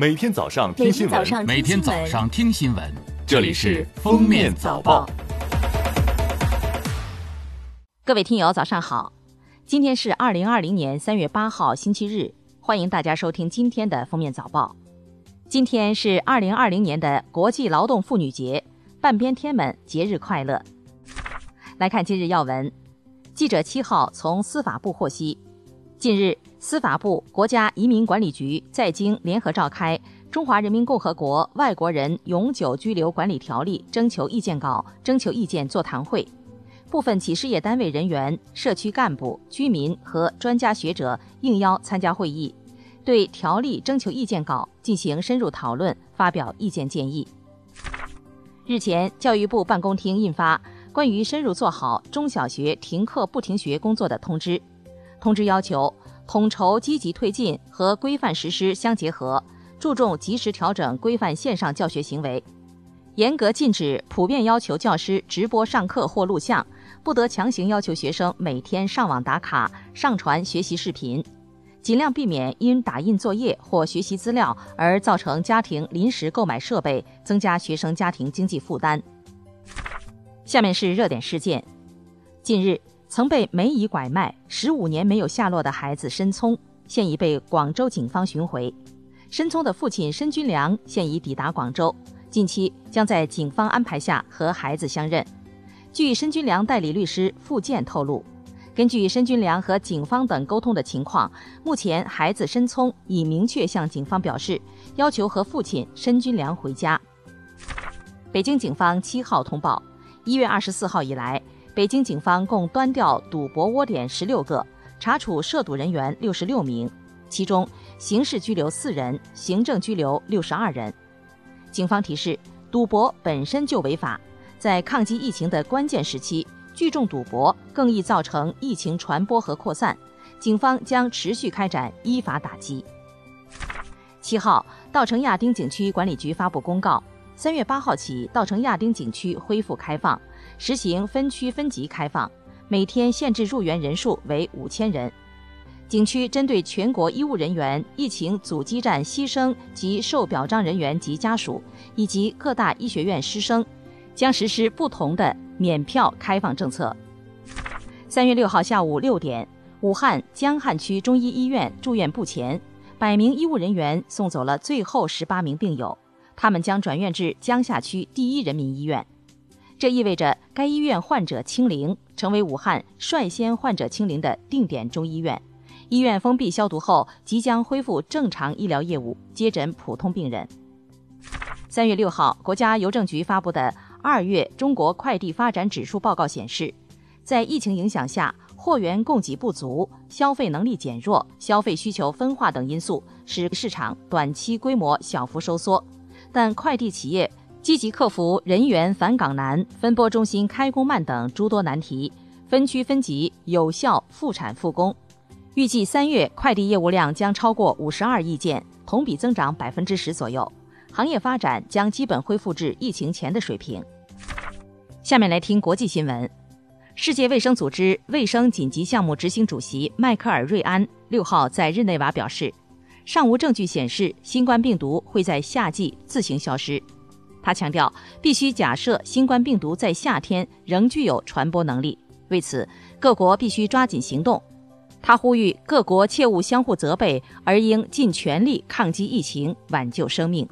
每天早上听新闻，每天早上听新闻，这里是《封面早报》。各位听友，早上好！今天是二零二零年三月八号，星期日，欢迎大家收听今天的《封面早报》。今天是二零二零年的国际劳动妇女节，半边天们节日快乐！来看今日要闻，记者七号从司法部获悉，近日。司法部、国家移民管理局在京联合召开《中华人民共和国外国人永久居留管理条例》征求意见稿征求意见座谈会，部分企事业单位人员、社区干部、居民和专家学者应邀参加会议，对条例征求意见稿进行深入讨论，发表意见建议。日前，教育部办公厅印发关于深入做好中小学停课不停学工作的通知，通知要求。统筹积极推进和规范实施相结合，注重及时调整规范线上教学行为，严格禁止普遍要求教师直播上课或录像，不得强行要求学生每天上网打卡、上传学习视频，尽量避免因打印作业或学习资料而造成家庭临时购买设备，增加学生家庭经济负担。下面是热点事件，近日。曾被梅姨拐卖十五年没有下落的孩子申聪，现已被广州警方寻回。申聪的父亲申军良现已抵达广州，近期将在警方安排下和孩子相认。据申军良代理律师付建透露，根据申军良和警方等沟通的情况，目前孩子申聪已明确向警方表示，要求和父亲申军良回家。北京警方七号通报，一月二十四号以来。北京警方共端掉赌博窝点十六个，查处涉赌人员六十六名，其中刑事拘留四人，行政拘留六十二人。警方提示：赌博本身就违法，在抗击疫情的关键时期，聚众赌博更易造成疫情传播和扩散。警方将持续开展依法打击。七号，稻城亚丁景区管理局发布公告。三月八号起，稻城亚丁景区恢复开放，实行分区分级开放，每天限制入园人数为五千人。景区针对全国医务人员、疫情阻击战牺牲及受表彰人员及家属，以及各大医学院师生，将实施不同的免票开放政策。三月六号下午六点，武汉江汉区中医医院住院部前，百名医务人员送走了最后十八名病友。他们将转院至江夏区第一人民医院，这意味着该医院患者清零，成为武汉率先患者清零的定点中医院。医院封闭消毒后，即将恢复正常医疗业务，接诊普通病人。三月六号，国家邮政局发布的二月中国快递发展指数报告显示，在疫情影响下，货源供给不足、消费能力减弱、消费需求分化等因素，使市场短期规模小幅收缩。但快递企业积极克服人员返岗难、分拨中心开工慢等诸多难题，分区分级有效复产复工。预计三月快递业务量将超过五十二亿件，同比增长百分之十左右，行业发展将基本恢复至疫情前的水平。下面来听国际新闻。世界卫生组织卫生紧急项目执行主席迈克尔·瑞安六号在日内瓦表示。尚无证据显示新冠病毒会在夏季自行消失。他强调，必须假设新冠病毒在夏天仍具有传播能力。为此，各国必须抓紧行动。他呼吁各国切勿相互责备，而应尽全力抗击疫情，挽救生命。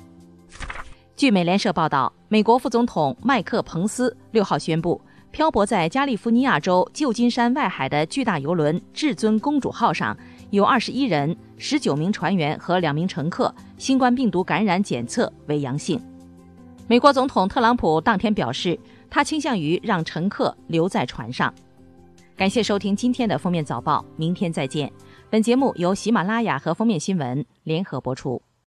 据美联社报道，美国副总统麦克彭斯六号宣布，漂泊在加利福尼亚州旧金山外海的巨大游轮“至尊公主号”上。有二十一人、十九名船员和两名乘客新冠病毒感染检测为阳性。美国总统特朗普当天表示，他倾向于让乘客留在船上。感谢收听今天的封面早报，明天再见。本节目由喜马拉雅和封面新闻联合播出。